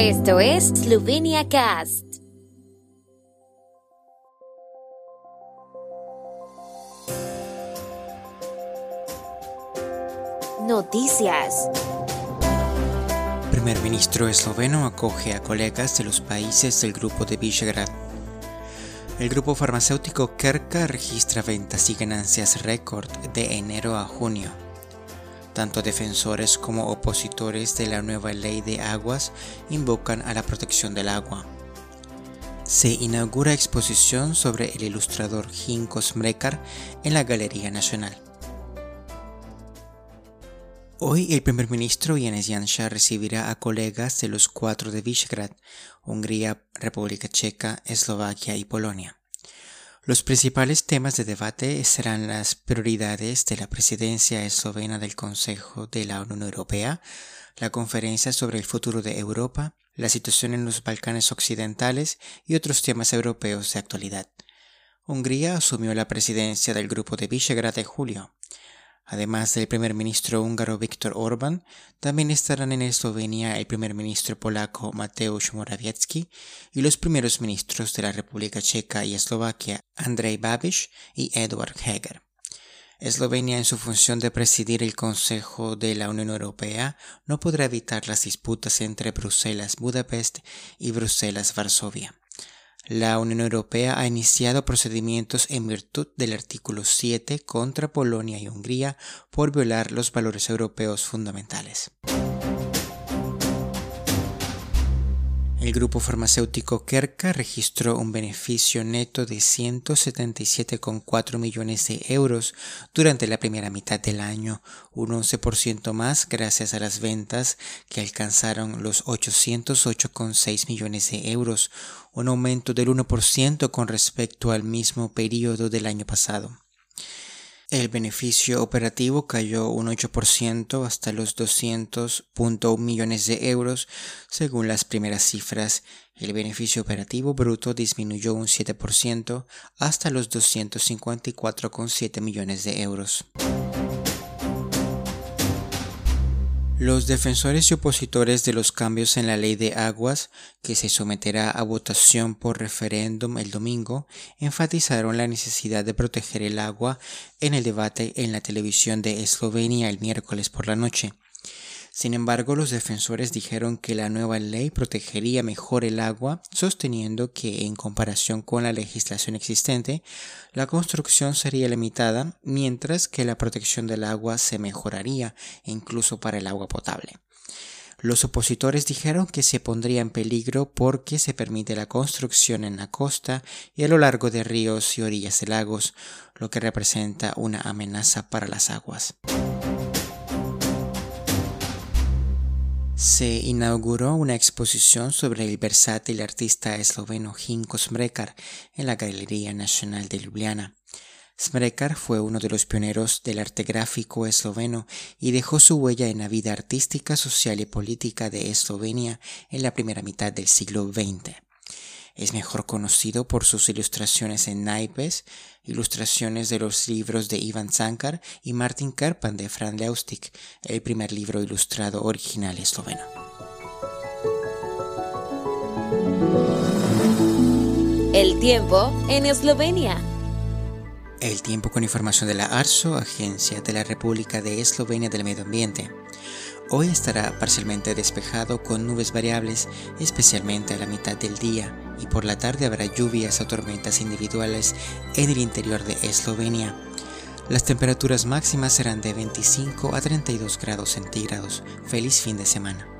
Esto es Slovenia Cast. Noticias. Primer ministro esloveno acoge a colegas de los países del grupo de Visegrad. El grupo farmacéutico Kerka registra ventas y ganancias récord de enero a junio. Tanto defensores como opositores de la nueva ley de aguas invocan a la protección del agua. Se inaugura exposición sobre el ilustrador Hinko Smrekar en la Galería Nacional. Hoy el primer ministro Yanis Janša recibirá a colegas de los cuatro de Visegrad, Hungría, República Checa, Eslovaquia y Polonia. Los principales temas de debate serán las prioridades de la presidencia eslovena del Consejo de la Unión Europea, la conferencia sobre el futuro de Europa, la situación en los Balcanes Occidentales y otros temas europeos de actualidad. Hungría asumió la presidencia del Grupo de Visegrad en julio. Además del primer ministro húngaro Viktor Orbán, también estarán en Eslovenia el primer ministro polaco Mateusz Morawiecki y los primeros ministros de la República Checa y Eslovaquia Andrej Babiš y Edward Heger. Eslovenia, en su función de presidir el Consejo de la Unión Europea, no podrá evitar las disputas entre Bruselas-Budapest y Bruselas-Varsovia. La Unión Europea ha iniciado procedimientos en virtud del artículo 7 contra Polonia y Hungría por violar los valores europeos fundamentales. El grupo farmacéutico Kerka registró un beneficio neto de 177,4 millones de euros durante la primera mitad del año, un 11% más gracias a las ventas que alcanzaron los 808,6 millones de euros, un aumento del 1% con respecto al mismo periodo del año pasado. El beneficio operativo cayó un 8% hasta los 200.1 millones de euros según las primeras cifras. El beneficio operativo bruto disminuyó un 7% hasta los 254,7 millones de euros. Los defensores y opositores de los cambios en la ley de aguas, que se someterá a votación por referéndum el domingo, enfatizaron la necesidad de proteger el agua en el debate en la televisión de Eslovenia el miércoles por la noche. Sin embargo, los defensores dijeron que la nueva ley protegería mejor el agua, sosteniendo que, en comparación con la legislación existente, la construcción sería limitada, mientras que la protección del agua se mejoraría, incluso para el agua potable. Los opositores dijeron que se pondría en peligro porque se permite la construcción en la costa y a lo largo de ríos y orillas de lagos, lo que representa una amenaza para las aguas. Se inauguró una exposición sobre el versátil artista esloveno Hinko Smrekar en la Galería Nacional de Ljubljana. Smrekar fue uno de los pioneros del arte gráfico esloveno y dejó su huella en la vida artística, social y política de Eslovenia en la primera mitad del siglo XX. Es mejor conocido por sus ilustraciones en naipes, ilustraciones de los libros de Ivan Zankar y Martin Kerpan de Fran Leustik, el primer libro ilustrado original esloveno. El tiempo en Eslovenia. El tiempo con información de la ARSO, Agencia de la República de Eslovenia del Medio Ambiente. Hoy estará parcialmente despejado con nubes variables, especialmente a la mitad del día, y por la tarde habrá lluvias o tormentas individuales en el interior de Eslovenia. Las temperaturas máximas serán de 25 a 32 grados centígrados. Feliz fin de semana.